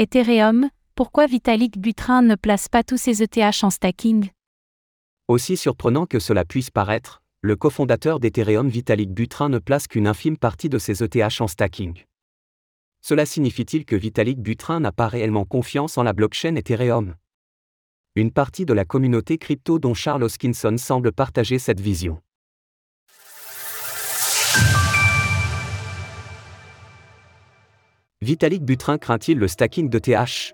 Ethereum, pourquoi Vitalik Buterin ne place pas tous ses ETH en stacking? Aussi surprenant que cela puisse paraître, le cofondateur d'Ethereum Vitalik Buterin ne place qu'une infime partie de ses ETH en stacking. Cela signifie-t-il que Vitalik Buterin n'a pas réellement confiance en la blockchain Ethereum? Une partie de la communauté crypto dont Charles Hoskinson semble partager cette vision. Vitalik Buterin craint-il le stacking de TH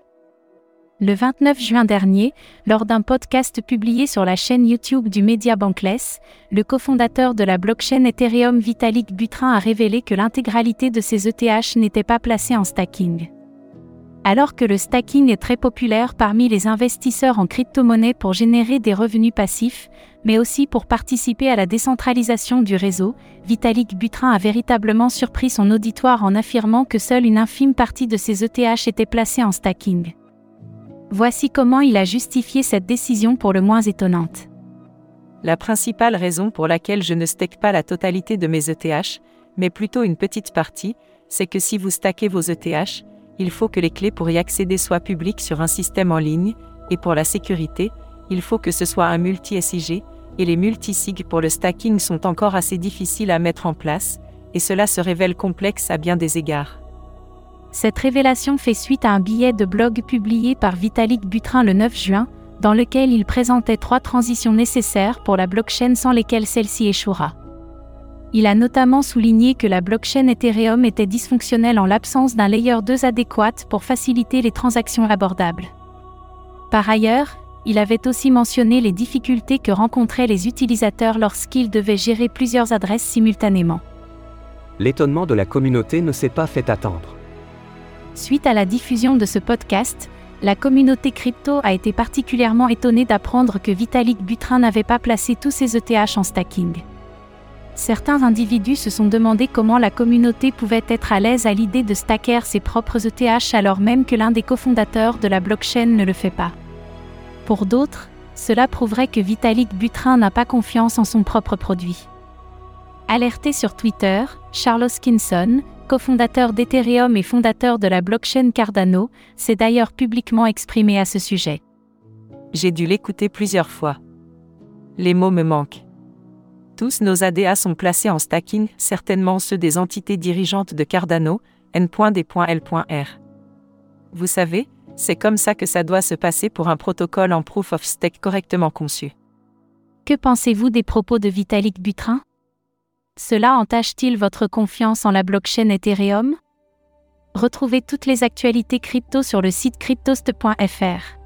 Le 29 juin dernier, lors d'un podcast publié sur la chaîne YouTube du média Bankless, le cofondateur de la blockchain Ethereum Vitalik Buterin a révélé que l'intégralité de ses ETH n'était pas placée en stacking. Alors que le stacking est très populaire parmi les investisseurs en crypto-monnaie pour générer des revenus passifs, mais aussi pour participer à la décentralisation du réseau, Vitalik Buterin a véritablement surpris son auditoire en affirmant que seule une infime partie de ses ETH était placée en stacking. Voici comment il a justifié cette décision pour le moins étonnante. La principale raison pour laquelle je ne stake pas la totalité de mes ETH, mais plutôt une petite partie, c'est que si vous stackez vos ETH, il faut que les clés pour y accéder soient publiques sur un système en ligne, et pour la sécurité, il faut que ce soit un multi-SIG, et les multi-SIG pour le stacking sont encore assez difficiles à mettre en place, et cela se révèle complexe à bien des égards. Cette révélation fait suite à un billet de blog publié par Vitalik Buterin le 9 juin, dans lequel il présentait trois transitions nécessaires pour la blockchain sans lesquelles celle-ci échouera. Il a notamment souligné que la blockchain Ethereum était dysfonctionnelle en l'absence d'un layer 2 adéquat pour faciliter les transactions abordables. Par ailleurs, il avait aussi mentionné les difficultés que rencontraient les utilisateurs lorsqu'ils devaient gérer plusieurs adresses simultanément. L'étonnement de la communauté ne s'est pas fait attendre. Suite à la diffusion de ce podcast, la communauté crypto a été particulièrement étonnée d'apprendre que Vitalik Buterin n'avait pas placé tous ses ETH en stacking certains individus se sont demandé comment la communauté pouvait être à l'aise à l'idée de stacker ses propres ETH alors même que l'un des cofondateurs de la blockchain ne le fait pas. Pour d'autres, cela prouverait que Vitalik Buterin n'a pas confiance en son propre produit. Alerté sur Twitter, Charles Skinson, cofondateur d'Ethereum et fondateur de la blockchain Cardano, s'est d'ailleurs publiquement exprimé à ce sujet. J'ai dû l'écouter plusieurs fois. Les mots me manquent. Tous nos ADA sont placés en stacking, certainement ceux des entités dirigeantes de Cardano, n.d.l.r. Vous savez, c'est comme ça que ça doit se passer pour un protocole en proof of stake correctement conçu. Que pensez-vous des propos de Vitalik Buterin? Cela entache-t-il votre confiance en la blockchain Ethereum? Retrouvez toutes les actualités crypto sur le site cryptost.fr.